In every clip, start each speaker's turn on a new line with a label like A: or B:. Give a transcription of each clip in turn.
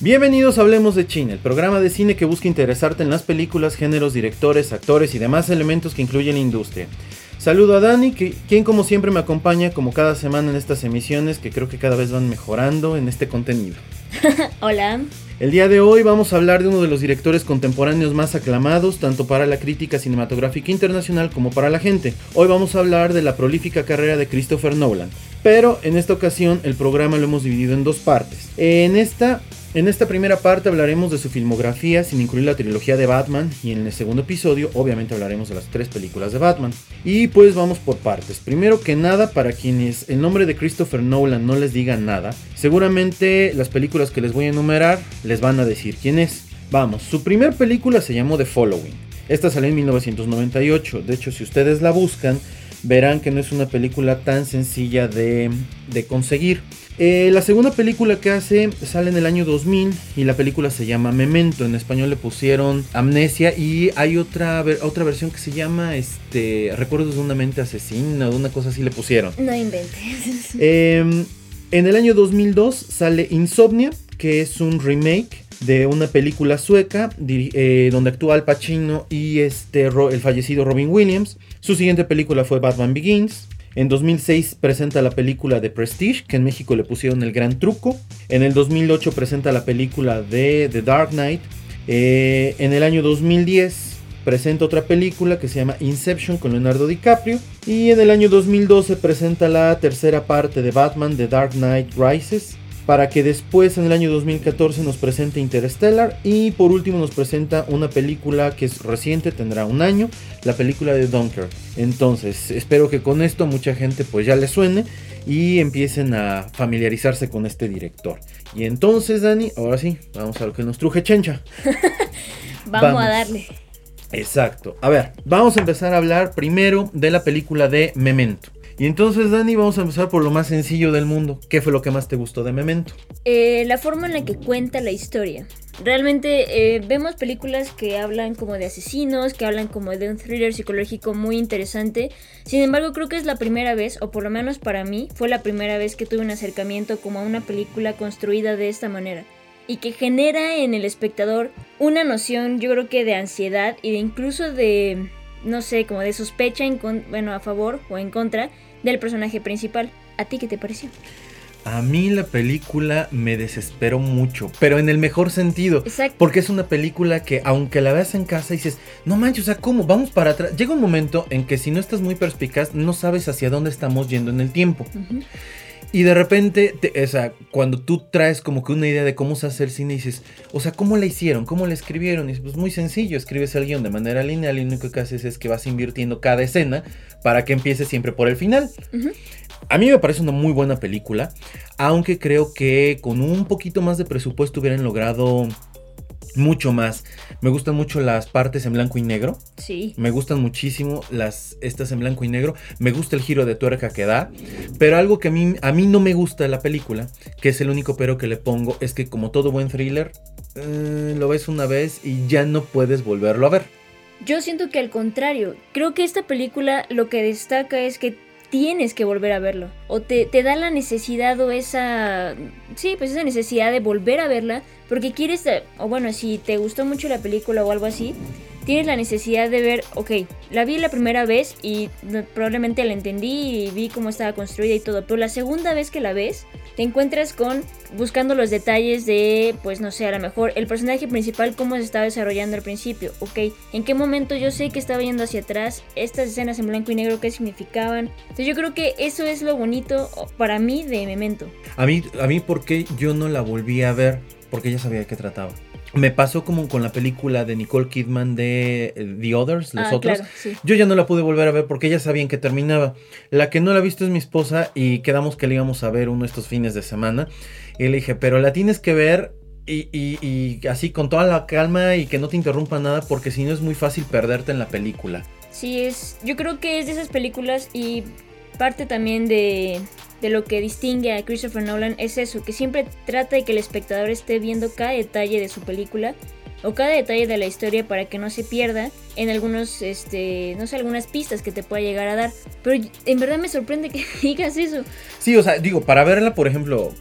A: Bienvenidos a Hablemos de Cine, el programa de cine que busca interesarte en las películas, géneros, directores, actores y demás elementos que incluyen la industria. Saludo a Dani, que, quien como siempre me acompaña como cada semana en estas emisiones que creo que cada vez van mejorando en este contenido.
B: Hola.
A: El día de hoy vamos a hablar de uno de los directores contemporáneos más aclamados, tanto para la crítica cinematográfica internacional como para la gente. Hoy vamos a hablar de la prolífica carrera de Christopher Nolan. Pero en esta ocasión el programa lo hemos dividido en dos partes. En esta en esta primera parte hablaremos de su filmografía sin incluir la trilogía de Batman y en el segundo episodio obviamente hablaremos de las tres películas de Batman. Y pues vamos por partes. Primero que nada, para quienes el nombre de Christopher Nolan no les diga nada, seguramente las películas que les voy a enumerar les van a decir quién es. Vamos, su primer película se llamó The Following. Esta salió en 1998. De hecho, si ustedes la buscan, verán que no es una película tan sencilla de, conseguir. Eh, la segunda película que hace sale en el año 2000 y la película se llama Memento. En español le pusieron Amnesia y hay otra, otra versión que se llama este, Recuerdos de una mente asesina o una cosa así le pusieron.
B: No inventes.
A: Em, en el año 2002 sale Insomnia, que es un remake de una película sueca eh, donde actúa Al Pacino y este, el fallecido Robin Williams. Su siguiente película fue Batman Begins. En 2006 presenta la película de Prestige, que en México le pusieron el gran truco. En el 2008 presenta la película de The Dark Knight. Eh, en el año 2010 presenta otra película que se llama Inception con Leonardo DiCaprio. Y en el año 2012 presenta la tercera parte de Batman, The Dark Knight Rises para que después en el año 2014 nos presente Interstellar y por último nos presenta una película que es reciente, tendrá un año, la película de Dunker. Entonces, espero que con esto mucha gente pues ya le suene y empiecen a familiarizarse con este director. Y entonces, Dani, ahora sí, vamos a lo que nos truje Chencha.
B: vamos a darle.
A: Exacto. A ver, vamos a empezar a hablar primero de la película de Memento. Y entonces, Dani, vamos a empezar por lo más sencillo del mundo. ¿Qué fue lo que más te gustó de Memento?
B: Eh, la forma en la que cuenta la historia. Realmente eh, vemos películas que hablan como de asesinos, que hablan como de un thriller psicológico muy interesante. Sin embargo, creo que es la primera vez, o por lo menos para mí, fue la primera vez que tuve un acercamiento como a una película construida de esta manera. Y que genera en el espectador una noción, yo creo que de ansiedad y de incluso de, no sé, como de sospecha, en bueno, a favor o en contra del personaje principal. ¿A ti qué te pareció?
A: A mí la película me desesperó mucho, pero en el mejor sentido. Exacto. Porque es una película que, aunque la veas en casa, dices, no manches, o sea, ¿cómo? Vamos para atrás. Llega un momento en que si no estás muy perspicaz, no sabes hacia dónde estamos yendo en el tiempo. Y de repente, o sea, cuando tú traes como que una idea de cómo se hace el cine, dices, o sea, ¿cómo la hicieron? ¿Cómo la escribieron? Y dices, pues muy sencillo, escribes el guion de manera lineal y lo único que haces es que vas invirtiendo cada escena para que empiece siempre por el final. A mí me parece una muy buena película, aunque creo que con un poquito más de presupuesto hubieran logrado mucho más. Me gustan mucho las partes en blanco y negro.
B: Sí.
A: Me gustan muchísimo las estas en blanco y negro. Me gusta el giro de tuerca que da. Pero algo que a mí, a mí no me gusta de la película, que es el único pero que le pongo, es que como todo buen thriller, eh, lo ves una vez y ya no puedes volverlo a ver.
B: Yo siento que al contrario, creo que esta película lo que destaca es que tienes que volver a verlo. O te, te, da la necesidad o esa... Sí, pues esa necesidad de volver a verla. Porque quieres... O bueno, si te gustó mucho la película o algo así, tienes la necesidad de ver, ok, la vi la primera vez y probablemente la entendí y vi cómo estaba construida y todo, pero la segunda vez que la ves, te encuentras con buscando los detalles de, pues no sé, a lo mejor el personaje principal, cómo se estaba desarrollando al principio, ok, en qué momento yo sé que estaba yendo hacia atrás, estas escenas en blanco y negro, qué significaban. Entonces yo creo que eso es lo bonito para mí de Memento.
A: A mí, a mí, ¿por qué yo no la volví a ver? Porque ya sabía de qué trataba. Me pasó como con la película de Nicole Kidman de eh, The Others, los ah, otros. Yo ya no la pude volver a ver porque ya sabían que terminaba. La que no la ha visto es mi esposa y quedamos que la íbamos a ver uno de estos fines de semana. Y le dije, pero la tienes que ver y, y, así con toda la calma y que no te interrumpa nada porque si no es muy fácil perderte en la película.
B: Sí, es, yo creo que es de esas películas y parte también de, de lo que distingue a Christopher Nolan es eso, que siempre trata de que el espectador esté viendo cada detalle de su película o cada detalle de la historia para que no se pierda en algunos, este, no sé, algunas pistas que te pueda llegar a dar. Pero en verdad me sorprende que digas eso.
A: Sí, o sea, digo, para verla, por ejemplo,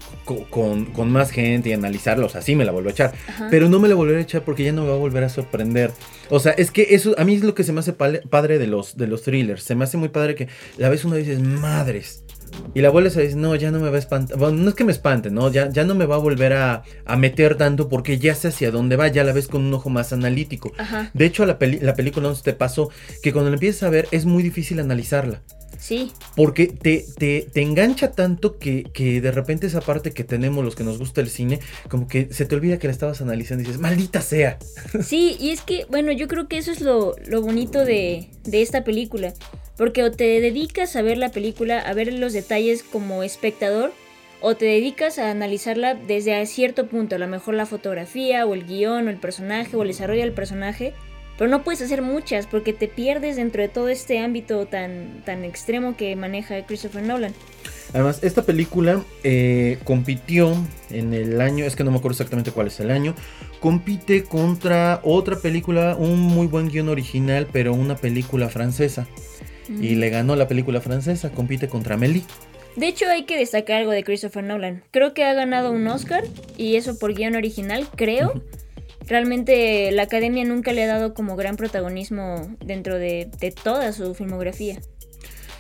A: con, más gente y analizarla, o sea, sí me la vuelvo a echar. Pero no me la volveré a echar porque ya no me va a volver a sorprender. O sea, es que eso, a mí es lo que se me hace padre de los, de los thrillers. Se me hace muy padre que la vez una vez dices, madres y la vuelves a decir, no, ya no me va a espantar. Bueno, no es que me espante, ¿no? Ya, ya no me va a volver a, meter tanto porque ya sé hacia dónde va, ya la ves con un ojo más analítico. De hecho, la, la película no te pasó que cuando la empiezas a ver es muy difícil analizarla.
B: Sí.
A: Porque te, te, te engancha tanto que, que, de repente esa parte que tenemos los que nos gusta el cine, como que se te olvida que la estabas analizando y dices, maldita sea.
B: Sí, y es que, bueno, yo creo que eso es lo, lo bonito de, de esta película. Porque o te dedicas a ver la película, a ver los detalles como espectador, o te dedicas a analizarla desde cierto punto, a lo mejor la fotografía, o el guion, o el personaje, o el desarrollo del personaje, pero no puedes hacer muchas porque te pierdes dentro de todo este ámbito tan, tan extremo que maneja Christopher Nolan.
A: Además, esta película eh, compitió en el año, es que no me acuerdo exactamente cuál es el año, compite contra otra película, un muy buen guion original, pero una película francesa. Y le ganó la película francesa, compite contra Amélie.
B: De hecho, hay que destacar algo de Christopher Nolan. Creo que ha ganado un Oscar, y eso por guion original, creo. Realmente la academia nunca le ha dado como gran protagonismo dentro de, de toda su filmografía.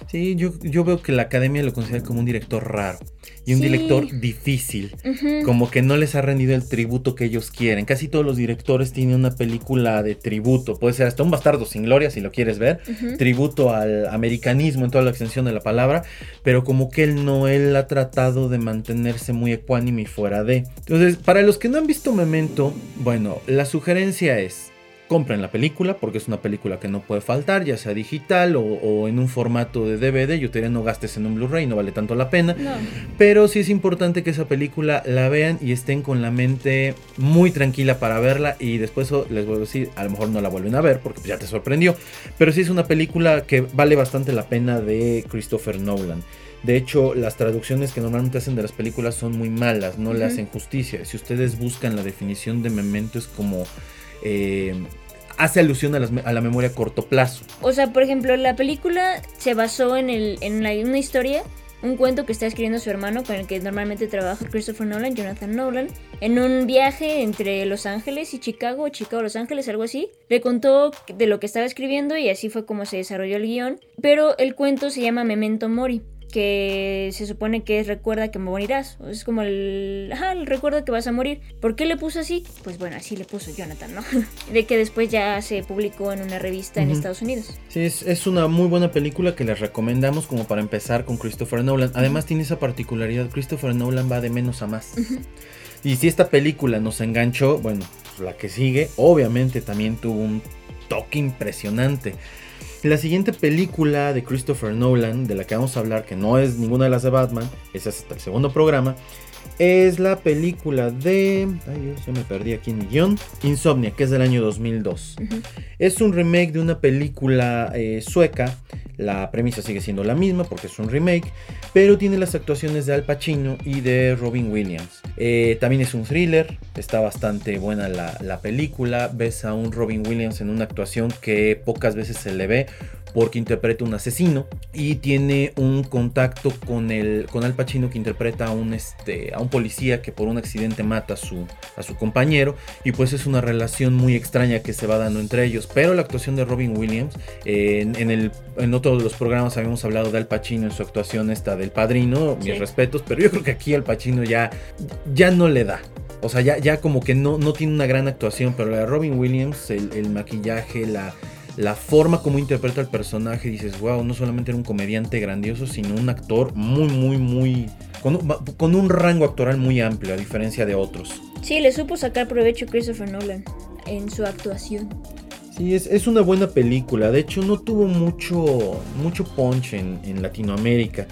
A: Sí, yo, yo veo que la academia lo considera como un director raro y un director difícil. Como que no les ha rendido el tributo que ellos quieren. Casi todos los directores tienen una película de tributo. Puede ser hasta un bastardo sin gloria si lo quieres ver. Tributo al americanismo en toda la extensión de la palabra. Pero como que él no, él ha tratado de mantenerse muy ecuánime y fuera de. Entonces, para los que no han visto Memento, bueno, la sugerencia es compren la película porque es una película que no puede faltar, ya sea digital o, en un formato de DVD. Yo te diría no gastes en un Blu-ray, no vale tanto la pena. Pero sí es importante que esa película la vean y estén con la mente muy tranquila para verla. Y después les voy a decir, a lo mejor no la vuelven a ver porque ya te sorprendió. Pero sí es una película que vale bastante la pena de Christopher Nolan. De hecho, las traducciones que normalmente hacen de las películas son muy malas, no le hacen justicia. Si ustedes buscan la definición de memento es como eh, hace alusión a, la memoria a corto plazo.
B: O sea, por ejemplo, la película se basó en, en una historia, un cuento que está escribiendo su hermano, con el que normalmente trabaja Christopher Nolan, Jonathan Nolan, en un viaje entre Los Ángeles y Chicago, o Chicago, Los Ángeles, algo así. Le contó de lo que estaba escribiendo y así fue como se desarrolló el guion. Pero el cuento se llama Memento Mori que se supone que es recuerda que morirás. Es como el, recuerda que vas a morir. ¿Por qué le puso así? Pues bueno, así le puso Jonathan, ¿no? de que después ya se publicó en una revista en Estados Unidos.
A: Sí, es, una muy buena película que les recomendamos como para empezar con Christopher Nolan. Además tiene esa particularidad, Christopher Nolan va de menos a más. Y si esta película nos enganchó, bueno, pues la que sigue obviamente también tuvo un toque impresionante. La siguiente película de Christopher Nolan, de la que vamos a hablar, que no es ninguna de las de Batman, es hasta el segundo programa, es la película de. Ay Dios, yo me perdí aquí en mi guion. Insomnia, que es del año 2002. Es un remake de una película eh, sueca. La premisa sigue siendo la misma porque es un remake, pero tiene las actuaciones de Al Pacino y de Robin Williams. Eh, también es un thriller, está bastante buena la, la película. Ves a un Robin Williams en una actuación que pocas veces se le ve porque interpreta un asesino y tiene un contacto con el con Al Pacino que interpreta a un este a un policía que por un accidente mata a su a su compañero. Y pues es una relación muy extraña que se va dando entre ellos. Pero la actuación de Robin Williams en, el en otro de los programas habíamos hablado de Al Pacino en su actuación esta del Padrino mis respetos pero yo creo que aquí Al Pacino ya ya no le da. O sea, ya, ya como que no, no tiene una gran actuación, pero la de Robin Williams, el maquillaje, la, la forma como interpreta el personaje, dices, wow, no solamente era un comediante grandioso, sino un actor muy, muy, muy... Con un, rango actoral muy amplio, a diferencia de otros.
B: Sí, le supo sacar provecho Christopher Nolan en su actuación.
A: Sí, es, una buena película. De hecho, no tuvo mucho, mucho punch en, en Latinoamérica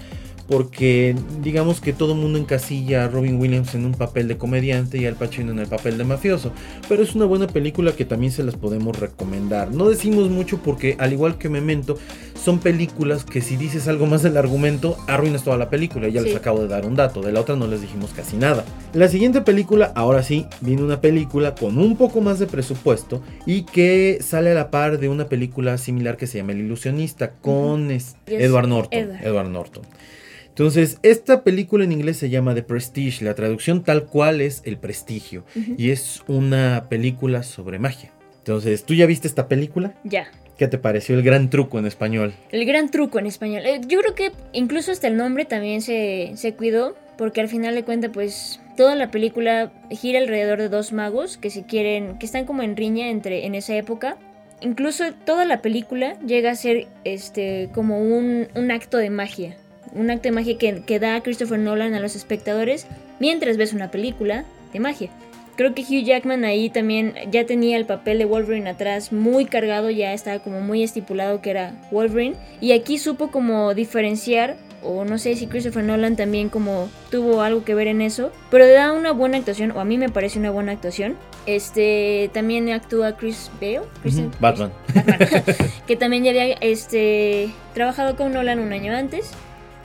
A: porque digamos que todo el mundo encasilla a Robin Williams en un papel de comediante y Al Pacino en el papel de mafioso, pero es una buena película que también se las podemos recomendar. No decimos mucho porque al igual que Memento, son películas que si dices algo más del argumento, arruinas toda la película. Ya les acabo de dar un dato. De la otra no les dijimos casi nada. La siguiente película, ahora sí, viene una película con un poco más de presupuesto y que sale a la par de una película similar que se llama El Ilusionista con Edward Norton. Edward Norton. Entonces, esta película en inglés se llama The Prestige, la traducción tal cual es El Prestigio, y es una película sobre magia. Entonces, ¿tú ya viste esta película?
B: Ya.
A: ¿Qué te pareció el gran truco en español?
B: El gran truco en español. Eh, yo creo que incluso hasta el nombre también se, se cuidó, porque al final de cuentas, pues toda la película gira alrededor de dos magos que se quieren, que están como en riña entre en esa época. Incluso toda la película llega a ser este como un, un acto de magia un acto de magia que, que da Christopher Nolan a los espectadores mientras ves una película de magia. Creo que Hugh Jackman ahí también ya tenía el papel de Wolverine atrás muy cargado, ya estaba como muy estipulado que era Wolverine. Y aquí supo como diferenciar, o no sé si Christopher Nolan también como tuvo algo que ver en eso, pero da una buena actuación, o a mí me parece una buena actuación. Este, también actúa Chris Bale,
A: Batman.
B: que también ya había este, trabajado con Nolan un año antes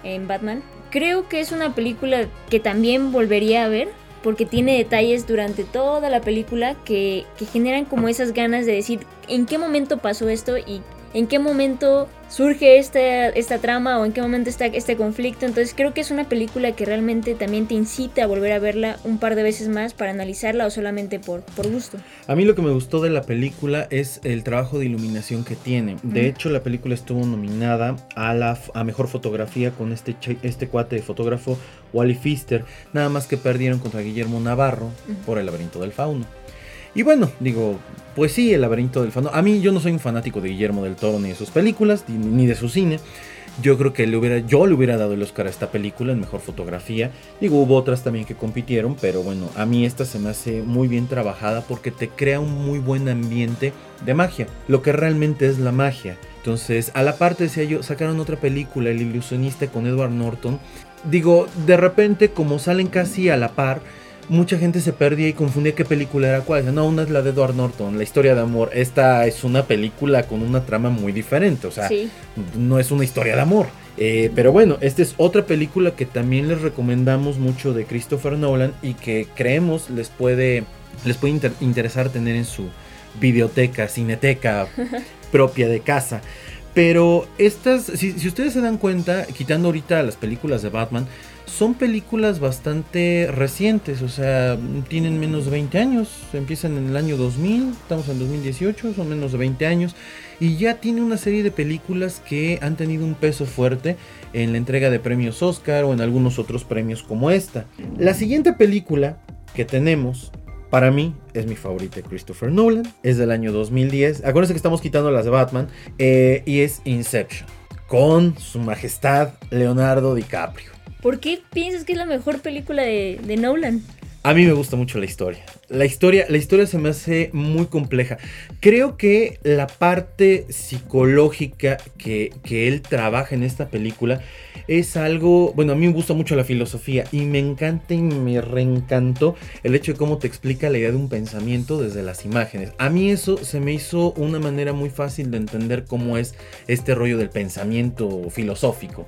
B: en Batman. Creo que es una película que también volvería a ver porque tiene detalles durante toda la película que, que generan como esas ganas de decir en qué momento pasó esto y en qué momento surge esta, esta trama o en qué momento está este conflicto. Entonces creo que es una película que realmente también te incita a volver a verla un par de veces más para analizarla o solamente por, por gusto.
A: A mí lo que me gustó de la película es el trabajo de iluminación que tiene. De hecho, la película estuvo nominada a la a mejor fotografía con este, este cuate de fotógrafo Wally Pfister, nada más que perdieron contra Guillermo Navarro por El laberinto del fauno. Y bueno, digo, pues sí, el laberinto del fauno. A mí yo no soy un fanático de Guillermo del Toro ni de sus películas, ni de su cine. Yo creo que le hubiera, yo le hubiera dado el Oscar a esta película en mejor fotografía. Digo, hubo otras también que compitieron, pero bueno, a mí esta se me hace muy bien trabajada porque te crea un muy buen ambiente de magia, lo que realmente es la magia. Entonces, a la parte decía yo, sacaron otra película, El ilusionista con Edward Norton. Digo, de repente, como salen casi a la par, mucha gente se perdía y confundía qué película era cuál. No, una es la de Edward Norton, la historia de amor. Esta es una película con una trama muy diferente, o sea, no es una historia de amor. Eh, pero bueno, esta es otra película que también les recomendamos mucho de Christopher Nolan y que creemos les puede, les puede interesar tener en su videoteca, cineteca propia de casa. Pero estas, si, si, ustedes se dan cuenta, quitando ahorita las películas de Batman, son películas bastante recientes, o sea, tienen menos de 20 años, empiezan en el año 2000, estamos en 2018, son menos de 20 años, y ya tiene una serie de películas que han tenido un peso fuerte en la entrega de premios Oscar o en algunos otros premios como esta. La siguiente película que tenemos para mí es mi favorita Christopher Nolan. Es del año 2010. Acuérdense que estamos quitando las de Batman. Eh, y es Inception. Con su majestad Leonardo DiCaprio.
B: ¿Por qué piensas que es la mejor película de, Nolan?
A: A mí me gusta mucho la historia. La historia, la historia se me hace muy compleja. Creo que la parte psicológica que, que, él trabaja en esta película es algo. Bueno, a mí me gusta mucho la filosofía y me encanta y me reencantó el hecho de cómo te explica la idea de un pensamiento desde las imágenes. A mí eso se me hizo una manera muy fácil de entender cómo es este rollo del pensamiento filosófico.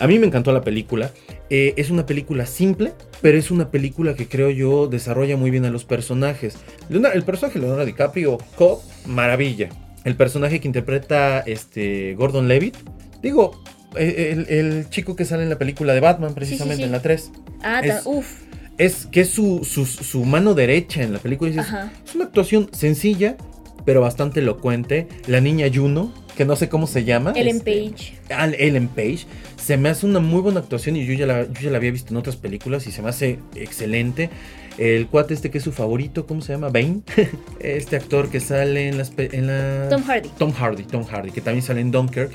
A: A mí me encantó la película. Eh, es una película simple, pero es una película que creo yo desarrolla muy bien a los personajes. el personaje de Leonardo DiCaprio, Cobb, maravilla. El personaje que interpreta este Gordon Levitt, digo, eh, el, chico que sale en la película de Batman, precisamente en la 3.
B: Ah, uff.
A: Es que es su, mano derecha en la película. es una actuación sencilla, pero bastante elocuente. La niña Juno, que no sé cómo se llama.
B: Ellen este, Page.
A: Ah, Ellen Page. Se me hace una muy buena actuación y yo ya, la, yo ya la había visto en otras películas y se me hace excelente. El cuate este que es su favorito, ¿cómo se llama? Bane. este actor que sale en las... En la...
B: Tom Hardy.
A: Tom Hardy, Tom Hardy, que también sale en Dunkirk.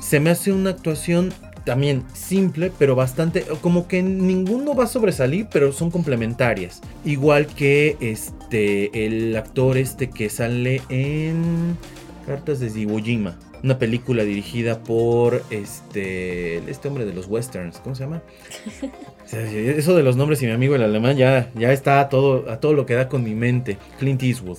A: Se me hace una actuación también simple, pero bastante, como que ninguno va a sobresalir, pero son complementarias. Igual que este, el actor este que sale en Cartas de Iwo Jima, una película dirigida por este, este hombre de los westerns, ¿cómo se llama? Eso de los nombres y mi amigo el alemán ya, ya está a todo, a todo lo que da con mi mente, Clint Eastwood.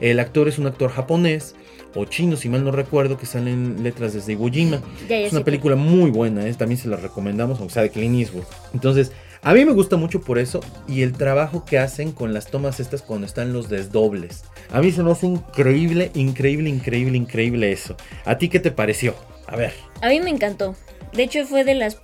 A: El actor es un actor japonés o chino, si mal no recuerdo, que salen letras desde Iwo Jima.
B: Ya, ya
A: Es una película muy buena, ¿eh? también se la recomendamos, aunque sea de Clint Eastwood. Entonces, a mí me gusta mucho por eso y el trabajo que hacen con las tomas estas cuando están los desdobles. A mí se me hace increíble, increíble, increíble, increíble eso. ¿A ti qué te pareció? A ver.
B: A mí me encantó. De hecho, fue de las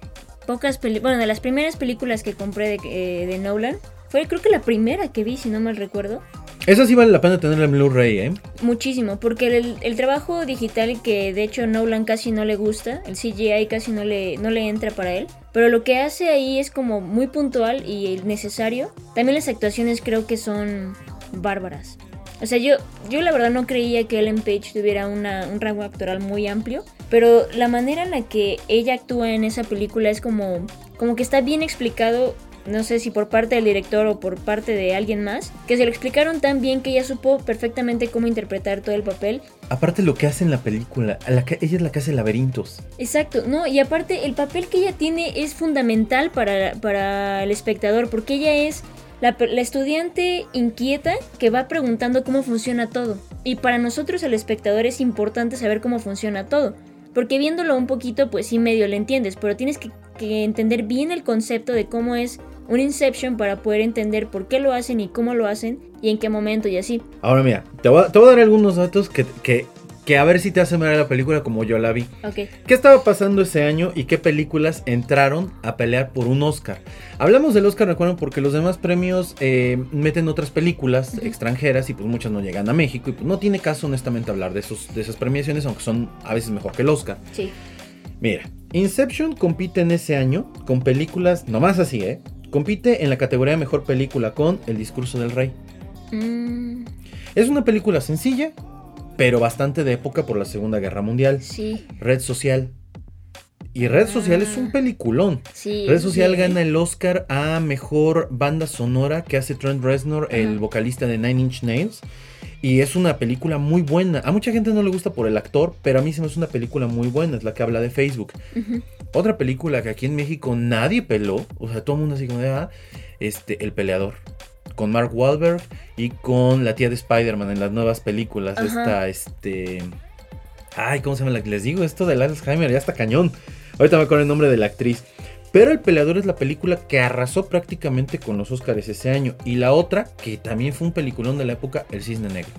B: pocas películas, bueno, de las primeras películas que compré de, eh, de Nolan. Fue creo que la primera que vi, si no mal recuerdo.
A: Esa sí vale la pena tenerla en Blu-ray, ¿eh?
B: Muchísimo, porque el, el trabajo digital que de hecho Nolan casi no le gusta, el CGI casi no le, no le entra para él, pero lo que hace ahí es como muy puntual y necesario. También las actuaciones creo que son bárbaras. O sea, yo, yo la verdad no creía que Ellen Page tuviera una- un rango actoral muy amplio, pero la manera en la que ella actúa en esa película es como, como que está bien explicado, no sé si por parte del director o por parte de alguien más, que se lo explicaron tan bien que ella supo perfectamente cómo interpretar todo el papel.
A: Aparte lo que hace en la película, la que, ella es la que hace laberintos.
B: Exacto, no, y aparte el papel que ella tiene es fundamental para, para el espectador, porque ella es la, la estudiante inquieta que va preguntando cómo funciona todo. Y para nosotros el espectador es importante saber cómo funciona todo. Porque viéndolo un poquito, pues sí medio le entiendes, pero tienes que, que entender bien el concepto de cómo es un Inception para poder entender por qué lo hacen y cómo lo hacen y en qué momento y así.
A: Ahora mira, te voy a, te voy a dar algunos datos que, que, que a ver si te hacen ver la película como yo la vi.
B: Ok.
A: ¿Qué estaba pasando ese año y qué películas entraron a pelear por un Oscar? Hablamos del Oscar, recuerden, porque los demás premios eh, meten otras películas extranjeras y pues muchas no llegan a México y pues no tiene caso honestamente hablar de, esos, de esas premiaciones, aunque son a veces mejor que el Oscar.
B: Sí.
A: Mira, Inception compite en ese año con películas, nomás así, ¿eh? Compite en la categoría de mejor película con El discurso del rey.
B: Mm,
A: Es una película sencilla, pero bastante de época por la Segunda Guerra Mundial.
B: sí,
A: Red Social. Y Red Social es un peliculón.
B: sí.
A: Red Social
B: sí,
A: gana el Oscar a mejor banda sonora que hace Trent Reznor, el vocalista de Nine Inch Nails. Y es una película muy buena. A mucha gente no le gusta por el actor, pero a mí se me hace una película muy buena. Es la que habla de Facebook. Otra película que aquí en México nadie peló. O sea, todo el mundo así como de, ah, este, El Peleador. Con Mark Wahlberg y con la tía de Spider-Man en las nuevas películas.
B: Ajá.
A: Esta, este... Ay, ¿cómo se llama la que les digo? Esto del Alzheimer ya está cañón. Ahorita me acuerdo el nombre de la actriz. Pero El Peleador es la película que arrasó prácticamente con los Oscars ese año. Y la otra, que también fue un peliculón de la época, El Cisne Negro.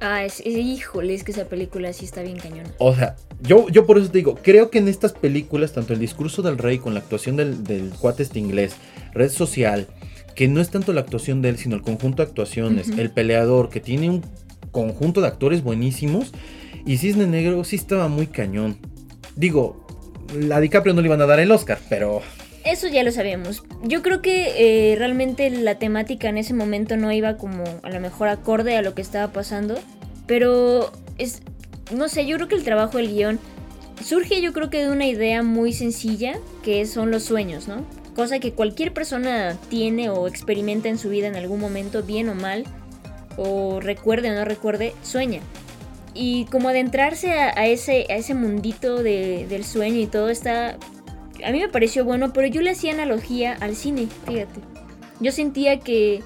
B: Ah, es, es- híjole, es que esa película sí está bien cañona.
A: O sea, yo, yo por eso te digo, creo que en estas películas, tanto el discurso del rey con la actuación del, del cuate este inglés, red social, que no es tanto la actuación de él, sino el conjunto de actuaciones, el peleador, que tiene un conjunto de actores buenísimos, y Cisne Negro sí estaba muy cañón. Digo, a DiCaprio no le iban a dar el Oscar, pero
B: Eso ya lo sabíamos. Yo creo que eh, realmente la temática en ese momento no iba como a lo mejor acorde a lo que estaba pasando. Pero es. No sé, yo creo que el trabajo del guion surge yo creo que de una idea muy sencilla que son los sueños, ¿no? Cosa que cualquier persona tiene o experimenta en su vida en algún momento, bien o mal, o recuerde o no recuerde, sueña. Y como adentrarse a, a ese, a ese mundito de- del sueño y todo está a mí me pareció bueno, pero yo le hacía analogía al cine, fíjate. Yo sentía que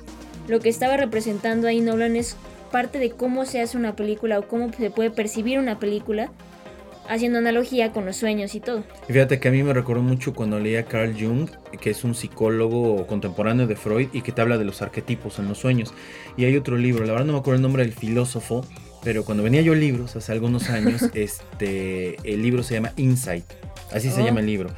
B: lo que estaba representando ahí Nolan es parte de cómo se hace una película o cómo se puede percibir una película, haciendo analogía con los sueños y todo.
A: Fíjate que a mí me recordó mucho cuando leía a Carl Jung, que es un psicólogo contemporáneo de Freud y que te habla de los arquetipos en los sueños. Y hay otro libro, la verdad no me acuerdo el nombre del filósofo, pero cuando venía yo libros hace algunos años, este, el libro se llama Insight, así se
B: Oh.
A: llama el libro.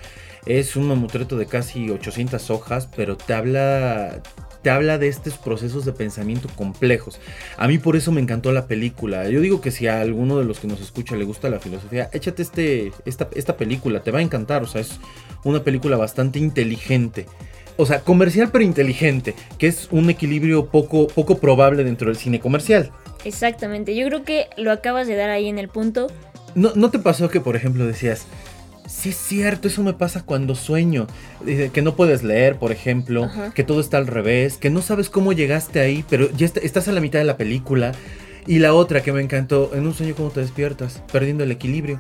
A: Es un mamutreto de casi 800 hojas, pero te habla te habla de estos procesos de pensamiento complejos. A mí por eso me encantó la película. Yo digo que si a alguno de los que nos escucha le gusta la filosofía, échate este, esta, esta película, te va a encantar. O sea, es una película bastante inteligente. O sea, comercial pero inteligente, que es un equilibrio poco, poco probable dentro del cine comercial.
B: Exactamente, yo creo que lo acabas de dar ahí en el punto.
A: ¿No, ¿No te pasó que, por ejemplo, decías, sí es cierto, eso me pasa cuando sueño? Dice, Que no puedes leer, por ejemplo,
B: Ajá.
A: que todo está al revés, que no sabes cómo llegaste ahí, pero ya está- estás a la mitad de la película. Y la otra que me encantó, en un sueño, ¿cómo te despiertas? Perdiendo el equilibrio.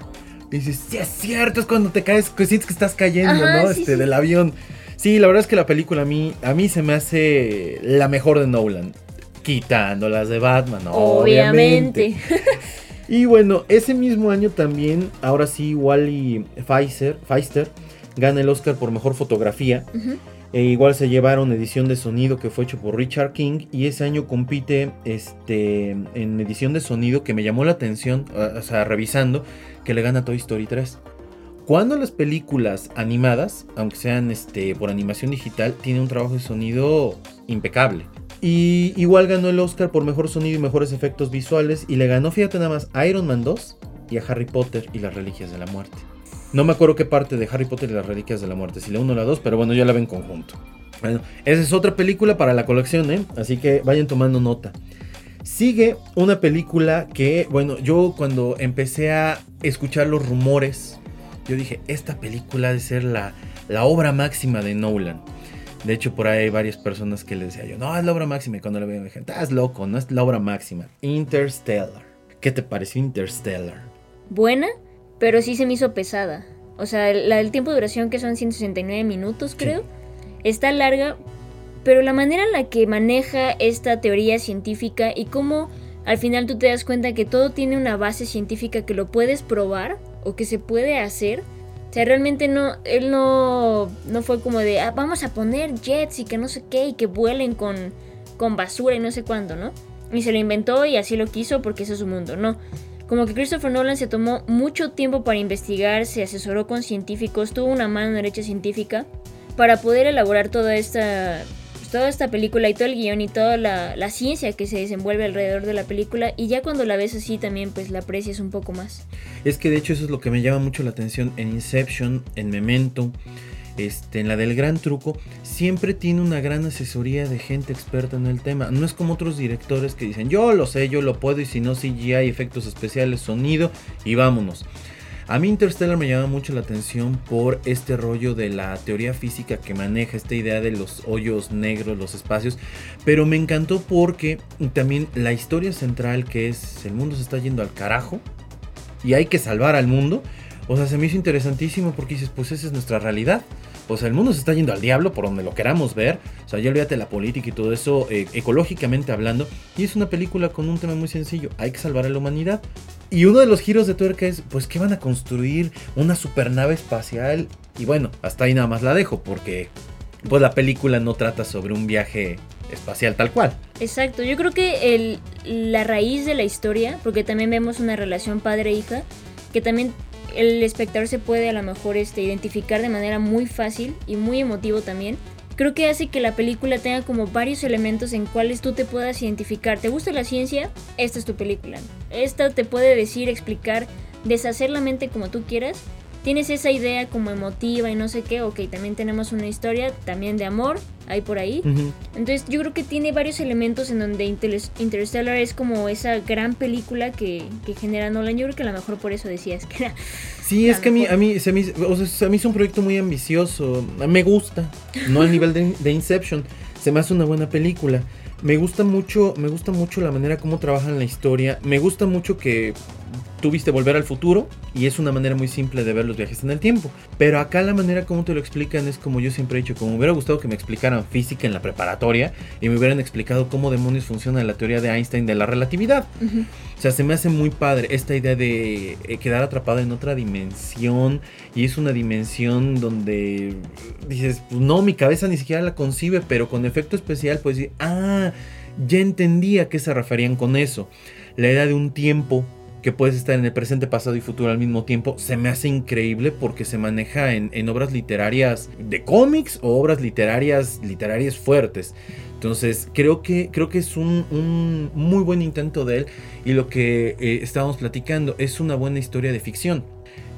A: Dices, sí es cierto, es cuando te caes, que sientes que estás cayendo,
B: Ajá,
A: ¿no?
B: sí,
A: este,
B: sí.
A: del avión. Sí, la verdad es que la película a mí, a mí se me hace la mejor de Nolan. Quitando las de Batman, obviamente.
B: Obviamente.
A: Y bueno, ese mismo año también, ahora sí, Wally Pfizer, gana el Oscar por mejor fotografía. E igual se llevaron edición de sonido que fue hecho por Richard King. Y ese año compite este, en edición de sonido que me llamó la atención, o sea, revisando, que le gana Toy Story 3. Cuando las películas animadas, aunque sean este, por animación digital, tienen un trabajo de sonido impecable. Y igual ganó el Oscar por mejor sonido y mejores efectos visuales. Y le ganó, fíjate nada más, a Iron Man 2 y a Harry Potter y las Reliquias de la Muerte. No me acuerdo qué parte de Harry Potter y las Reliquias de la Muerte, si la 1 o la 2, pero bueno, yo la veo en conjunto. Bueno, esa es otra película para la colección, ¿eh? Así que vayan tomando nota. Sigue una película que, bueno, yo cuando empecé a escuchar los rumores, yo dije, esta película ha de ser la, la obra máxima de Nolan. De hecho, por ahí hay varias personas que le decía yo, no, es la obra máxima. Y cuando la veo, me dije, estás loco, no es la obra máxima. Interstellar. ¿Qué te pareció Interstellar?
B: Buena, pero sí se me hizo pesada. O sea, la del tiempo de duración que son 169 minutos, creo, está larga, pero la manera en la que maneja esta teoría científica y cómo al final tú te das cuenta que todo tiene una base científica que lo puedes probar o que se puede hacer. O sea, realmente no, él no, no fue como de, ah, vamos a poner jets y que no sé qué y que vuelen con, con basura y no sé cuándo, ¿no? Y se lo inventó y así lo quiso porque eso es su mundo, no. Como que Christopher Nolan se tomó mucho tiempo para investigar, se asesoró con científicos, tuvo una mano derecha científica para poder elaborar toda esta, toda esta película y todo el guion y toda la, ciencia que se desenvuelve alrededor de la película y ya cuando la ves así también pues la aprecias un poco más.
A: Es que de hecho eso es lo que me llama mucho la atención en Inception, en Memento este, en la del gran truco, siempre tiene una gran asesoría de gente experta en el tema. No es como otros directores que dicen, yo lo sé, yo lo puedo, y si no, CGI, efectos especiales, sonido, y vámonos. A mí Interstellar me llama mucho la atención por este rollo de la teoría física que maneja esta idea de los hoyos negros, los espacios, pero me encantó porque también la historia central que es el mundo se está yendo al carajo y hay que salvar al mundo, o sea, se me hizo interesantísimo porque dices, pues esa es nuestra realidad. O sea, el mundo se está yendo al diablo por donde lo queramos ver. O sea, ya olvídate la política y todo eso, eh, ecológicamente hablando. Y es una película con un tema muy sencillo. Hay que salvar a la humanidad. Y uno de los giros de tuerca es, pues, ¿qué van a construir? Una supernave espacial. Y bueno, hasta ahí nada más la dejo porque, pues, la película no trata sobre un viaje espacial tal cual.
B: Exacto, yo creo que el, la raíz de la historia, porque también vemos una relación padre-hija, que también el espectador se puede a lo mejor este, identificar de manera muy fácil y muy emotivo también. Creo que hace que la película tenga como varios elementos en cuales tú te puedas identificar. ¿Te gusta la ciencia? Esta es tu película. Esta te puede decir, explicar, deshacer la mente como tú quieras tienes esa idea como emotiva y no sé qué, ok, también tenemos una historia también de amor, ahí por ahí. Entonces yo creo que tiene varios elementos en donde Interstellar es como esa gran película que, que genera Nolan. Yo creo que a lo mejor por eso decías que era...
A: Sí, es que a mí, a mí, se me, o sea, se me hizo un proyecto muy ambicioso, me gusta, no al nivel de, de Inception, se me hace una buena película. Me gusta mucho, me gusta mucho la manera como trabajan la historia. Me gusta mucho que tuviste Volver al Futuro y es una manera muy simple de ver los viajes en el tiempo. Pero acá la manera como te lo explican es como yo siempre he dicho, como me hubiera gustado que me explicaran física en la preparatoria y me hubieran explicado cómo demonios funciona la teoría de Einstein de la relatividad. O sea, se me hace muy padre esta idea de eh, quedar atrapado en otra dimensión y es una dimensión donde dices, pues no, mi cabeza ni siquiera la concibe, pero con efecto especial pues decir, ah, ya entendía a qué se referían con eso. La idea de un tiempo que puedes estar en el presente, pasado y futuro al mismo tiempo, se me hace increíble porque se maneja en, obras literarias de cómics o obras literarias, literarias fuertes. Entonces, creo que, creo que es un, muy buen intento de él y lo que eh, estábamos platicando es una buena historia de ficción.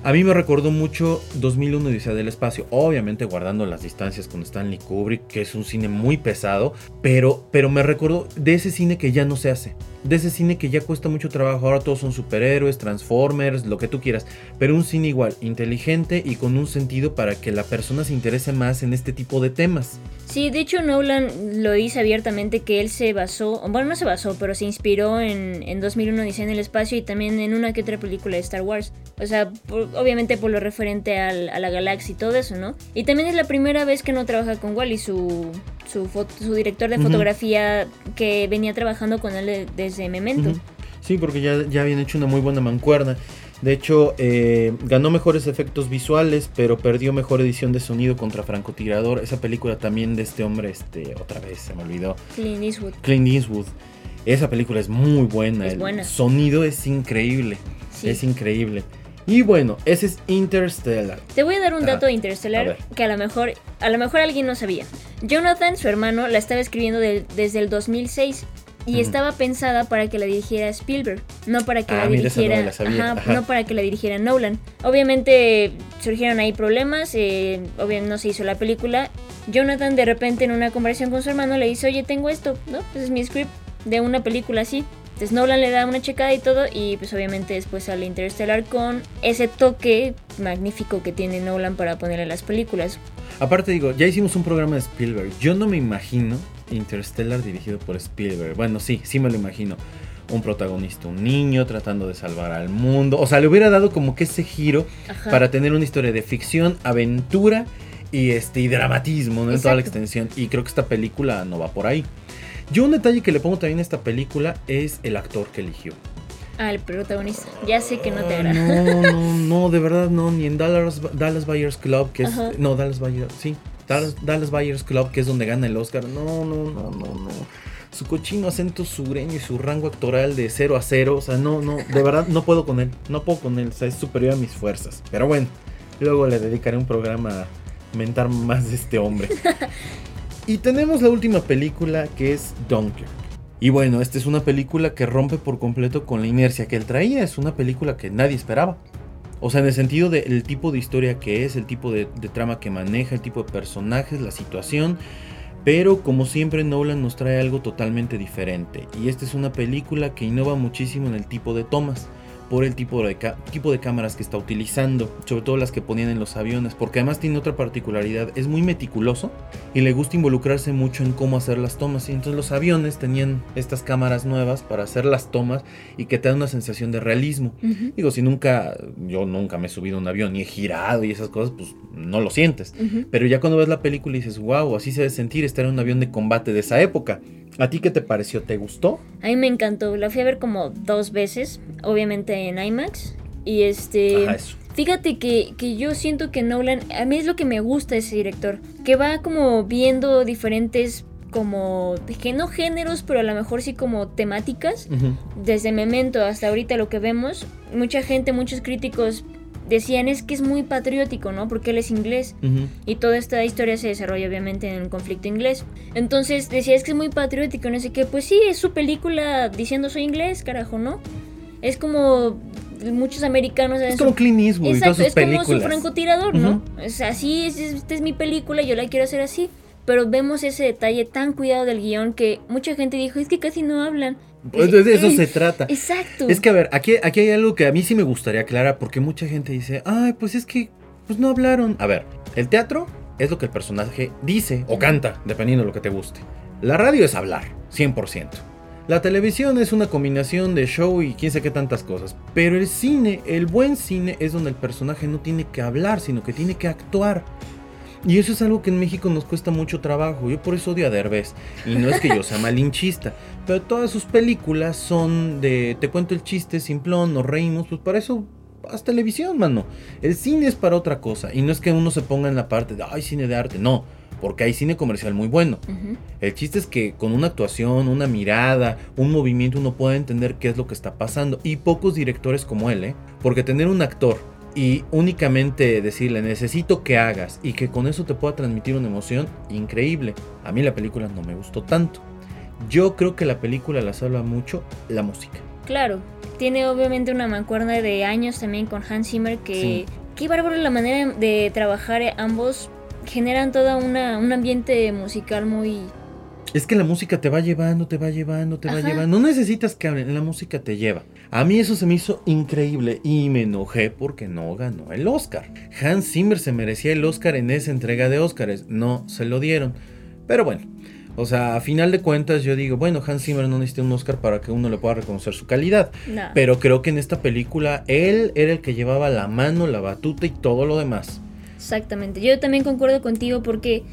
A: A mí me recordó mucho 2001 Odisea del Espacio, obviamente guardando las distancias con Stanley Kubrick, que es un cine muy pesado, pero, pero me recordó de ese cine que ya no se hace de ese cine que ya cuesta mucho trabajo. Ahora todos son superhéroes, transformers, lo que tú quieras. Pero un cine igual, inteligente y con un sentido para que la persona se interese más en este tipo de temas.
B: Sí, de hecho Nolan lo dice abiertamente que él se basó, bueno, no se basó, pero se inspiró en, en 2001 Dice en el Espacio y también en una que otra película de Star Wars. O sea, obviamente por lo referente a la galaxia y todo eso, ¿no? Y también es la primera vez que no trabaja con Wally, su, su, su director de fotografía que venía trabajando con él desde Memento.
A: Sí, porque ya, ya habían hecho una muy buena mancuerna. De hecho, eh, ganó mejores efectos visuales, pero perdió mejor edición de sonido contra Francotirador. Esa película también de este hombre, este, otra vez se me olvidó.
B: Clint Eastwood.
A: Clint Eastwood. Esa película es muy buena.
B: Es
A: el
B: buena.
A: sonido es increíble.
B: Sí.
A: Es increíble. Y bueno, ese es Interstellar.
B: Te voy a dar un dato de Interstellar que a lo mejor a lo mejor alguien no sabía. Jonathan, su hermano, la estaba escribiendo desde el 2006 y estaba pensada para que la dirigiera Spielberg, no para que
A: Ah,
B: la
A: no
B: dirigiera,
A: la sabía.
B: ajá,
A: Ajá.
B: no para que la dirigiera Nolan. Obviamente surgieron ahí problemas, eh, obviamente no se hizo la película. Jonathan de repente en una conversación con su hermano le dice, oye, tengo esto, ¿no? Pues es mi script de una película así. Entonces Nolan le da una checada y todo y pues obviamente después sale Interstellar con ese toque magnífico que tiene Nolan para ponerle las películas.
A: Aparte digo, ya hicimos un programa de Spielberg. Yo no me imagino Interstellar dirigido por Spielberg. Bueno, sí, sí me lo imagino. Un protagonista, un niño tratando de salvar al mundo. O sea, le hubiera dado como que ese giro
B: Ajá.
A: para tener una historia de ficción, aventura y este y dramatismo ¿no? en toda la extensión. Y creo que esta película no va por ahí. Yo un detalle que le pongo también a esta película es el actor que eligió.
B: Ah, el protagonista. Ya sé que no te
A: Ah,
B: agrada.
A: No, no, no, de verdad no, ni en Dallas, Dallas Buyers Club, que es...
B: Ajá.
A: No, Dallas Buyers, sí. Dallas, Buyers Club, que es donde gana el Oscar. No, no, no, no, no. Su cochino acento sureño y su rango actoral de 0 a 0. O sea, no, no, de verdad no puedo con él. No puedo con él. O sea, es superior a mis fuerzas. Pero bueno, luego le dedicaré un programa a mentar más de este hombre. Y tenemos la última película que es Dunkirk. Y bueno, esta es una película que rompe por completo con la inercia que él traía. Es una película que nadie esperaba. O sea, en el sentido del tipo de historia que es, el tipo de, de trama que maneja, el tipo de personajes, la situación. Pero como siempre Nolan nos trae algo totalmente diferente. Y esta es una película que innova muchísimo en el tipo de tomas. Por el tipo de, tipo de cámaras que está utilizando. Sobre todo las que ponían en los aviones. Porque además tiene otra particularidad. Es muy meticuloso. Y le gusta involucrarse mucho en cómo hacer las tomas. Y entonces los aviones tenían estas cámaras nuevas para hacer las tomas. Y que te dan una sensación de realismo. Digo, si nunca, yo nunca me he subido a un avión y he girado y esas cosas, pues no lo sientes. Pero ya cuando ves la película y dices, wow, así se debe sentir estar en un avión de combate de esa época. ¿A ti qué te pareció? ¿Te gustó?
B: A mí me encantó. La fui a ver como dos veces, obviamente en IMAX. Y este...
A: Ajá, eso.
B: Fíjate que, que yo siento que Nolan, a mí es lo que me gusta ese director, que va como viendo diferentes como, que no géneros, pero a lo mejor sí como temáticas. Desde Memento hasta ahorita lo que vemos, mucha gente, muchos críticos decían es que es muy patriótico, ¿no? Porque él es inglés. Y toda esta historia se desarrolla obviamente en un conflicto inglés. Entonces decía, es que es muy patriótico, no sé qué. Pues sí, es su película diciendo soy inglés, carajo, ¿no? Es como muchos americanos...
A: Es como Clint Eastwood y todas
B: Exacto,
A: sus
B: es como su francotirador, ¿no? Es así, es, es- esta es mi película, yo la quiero hacer así. Pero vemos ese detalle tan cuidado del guion que mucha gente dijo, es que casi no hablan.
A: Pues de eso se trata.
B: Exacto.
A: Es que a ver, aquí, aquí hay algo que a mí sí me gustaría aclarar porque mucha gente dice, ay, pues es que pues no hablaron. A ver, el teatro es lo que el personaje dice o canta, dependiendo de lo que te guste. La radio es hablar, 100%. La televisión es una combinación de show y quién sabe qué tantas cosas. Pero el cine, el buen cine, es donde el personaje no tiene que hablar, sino que tiene que actuar. Y eso es algo que en México nos cuesta mucho trabajo. Yo por eso odio a Derbez. Y no es que yo sea malinchista. Pero todas sus películas son de te cuento el chiste, simplón, nos reímos. Pues para eso haz televisión, mano. El cine es para otra cosa. Y no es que uno se ponga en la parte de, ay, cine de arte. No. Porque hay cine comercial muy bueno. El chiste es que con una actuación, una mirada, un movimiento uno puede entender qué es lo que está pasando. Y pocos directores como él, ¿eh? Porque tener un actor y únicamente decirle necesito que hagas y que con eso te pueda transmitir una emoción, increíble. A mí la película no me gustó tanto. Yo creo que la película la salva mucho la música.
B: Claro, tiene obviamente una mancuerna de años también con Hans Zimmer que
A: Sí.
B: qué bárbaro la manera de trabajar ambos generan toda una un ambiente musical muy
A: Es que la música te va llevando, te va llevando, te va llevando. No necesitas que hablen, la música te lleva. A mí eso se me hizo increíble y me enojé porque no ganó el Oscar. Hans Zimmer se merecía el Oscar en esa entrega de Oscars, no se lo dieron. Pero bueno, o sea, a final de cuentas yo digo, bueno, Hans Zimmer no necesita un Oscar para que uno le pueda reconocer su calidad.
B: no.
A: Pero creo que en esta película él era el que llevaba la mano, la batuta y todo lo demás.
B: Exactamente. Yo también concuerdo contigo porque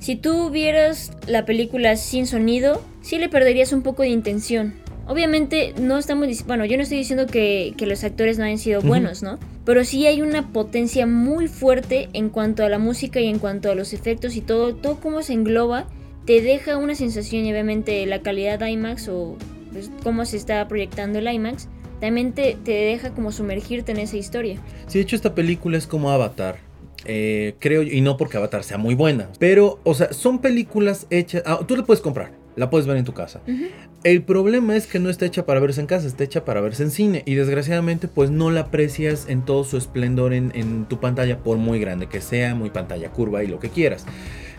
B: si tú vieras la película sin sonido, sí le perderías un poco de intención. Obviamente no estamos diciendo, bueno, yo no estoy diciendo que, que, los actores no hayan sido buenos, ¿no? Pero sí hay una potencia muy fuerte en cuanto a la música y en cuanto a los efectos y todo, todo cómo se engloba, te deja una sensación y obviamente la calidad de IMAX o pues, cómo se está proyectando el IMAX, también te, te, deja como sumergirte en esa historia.
A: Sí, de hecho esta película es como Avatar. Eh, creo, y no porque Avatar sea muy buena, pero, o sea, son películas hechas, ah, tú la puedes comprar, la puedes ver en tu casa. El problema es que no está hecha para verse en casa, está hecha para verse en cine. Y desgraciadamente, pues no la aprecias en todo su esplendor en, en, tu pantalla, por muy grande que sea, muy pantalla curva y lo que quieras.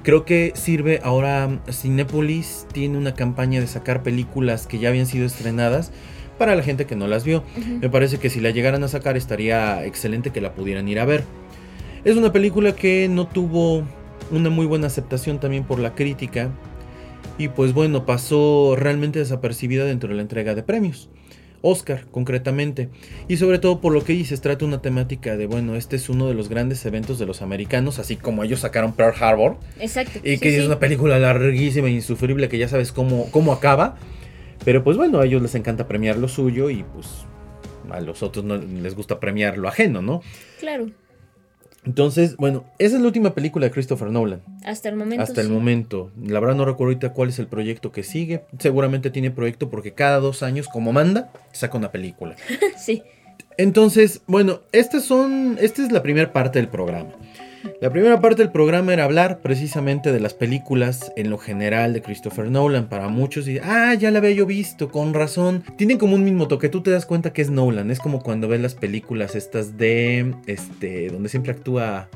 A: Creo que sirve ahora, Cinepolis tiene una campaña de sacar películas que ya habían sido estrenadas para la gente que no las vio. Me parece que si la llegaran a sacar estaría excelente que la pudieran ir a ver. Es una película que no tuvo una muy buena aceptación también por la crítica. Y pues bueno, pasó realmente desapercibida dentro de la entrega de premios. Oscar, concretamente. Y sobre todo por lo que dices, trata una temática de, bueno, este es uno de los grandes eventos de los americanos, así como ellos sacaron Pearl Harbor.
B: Exacto.
A: Y que es una película larguísima e insufrible que ya sabes cómo, cómo acaba. Pero pues bueno, a ellos les encanta premiar lo suyo y pues a los otros no les gusta premiar lo ajeno, ¿no?
B: Claro.
A: Entonces, bueno, esa es la última película de Christopher Nolan.
B: Hasta el momento.
A: Hasta el momento. La verdad no recuerdo ahorita cuál es el proyecto que sigue. Seguramente tiene proyecto porque cada dos años, como manda, saca una película.
B: sí.
A: Entonces, bueno, estas son, esta es la primera parte del programa. La primera parte del programa era hablar precisamente de las películas en lo general de Christopher Nolan. Para muchos, y, ah, ya la había yo visto, con razón. Tienen como un mismo toque, tú te das cuenta que es Nolan. Es como cuando ves las películas estas de, este, donde siempre actúa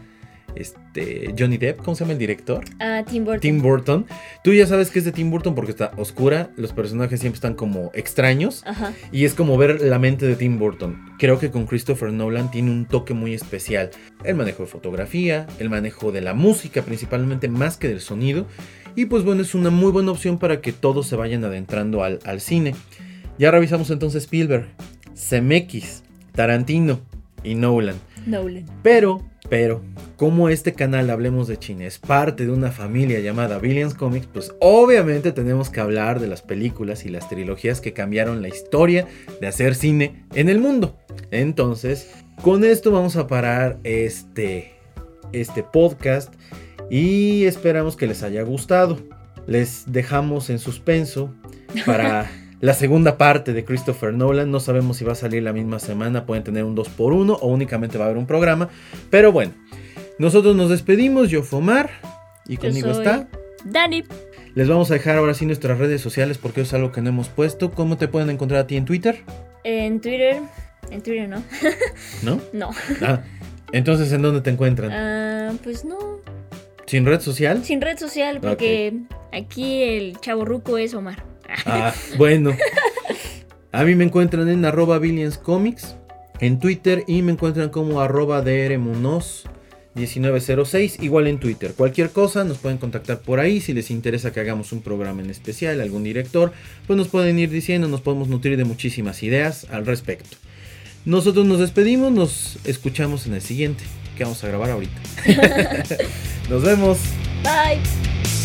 A: este, Johnny Depp, ¿cómo se llama el director?
B: Ah, Tim Burton.
A: Tim Burton. Tú ya sabes que es de Tim Burton porque está oscura, los personajes siempre están como extraños
B: Ajá.
A: y es como ver la mente de Tim Burton. Creo que con Christopher Nolan tiene un toque muy especial. El manejo de fotografía, el manejo de la música principalmente más que del sonido y pues bueno, es una muy buena opción para que todos se vayan adentrando al, al cine. Ya revisamos entonces Spielberg, Zemeckis, Tarantino y Nolan.
B: Nolan.
A: Pero, pero, como este canal Hablemos de China es parte de una familia llamada Billions Comics, pues obviamente tenemos que hablar de las películas y las trilogías que cambiaron la historia de hacer cine en el mundo. Entonces, con esto vamos a parar este, este podcast y esperamos que les haya gustado. Les dejamos en suspenso para la segunda parte de Christopher Nolan. No sabemos si va a salir la misma semana, pueden tener un 2x1 o únicamente va a haber un programa. Pero bueno, nosotros nos despedimos, yo Fomar y conmigo está
B: Dani.
A: Les vamos a dejar ahora sí nuestras redes sociales porque es algo que no hemos puesto. ¿Cómo te pueden encontrar a ti en Twitter?
B: En Twitter, en Twitter no.
A: ¿No?
B: No.
A: Ah, entonces, ¿en dónde te encuentran?
B: Ah, pues no.
A: ¿Sin red social?
B: Sin red social porque aquí el chavo ruco es Omar.
A: Ah, bueno. A mí me encuentran en arroba Billions Comics en Twitter y me encuentran como arroba drmunoz 1906, igual en Twitter. Cualquier cosa nos pueden contactar por ahí. Si les interesa que hagamos un programa en especial, algún director, pues nos pueden ir diciendo, nos podemos nutrir de muchísimas ideas al respecto. Nosotros nos despedimos, nos escuchamos en el siguiente, que vamos a grabar ahorita. nos vemos.
B: Bye.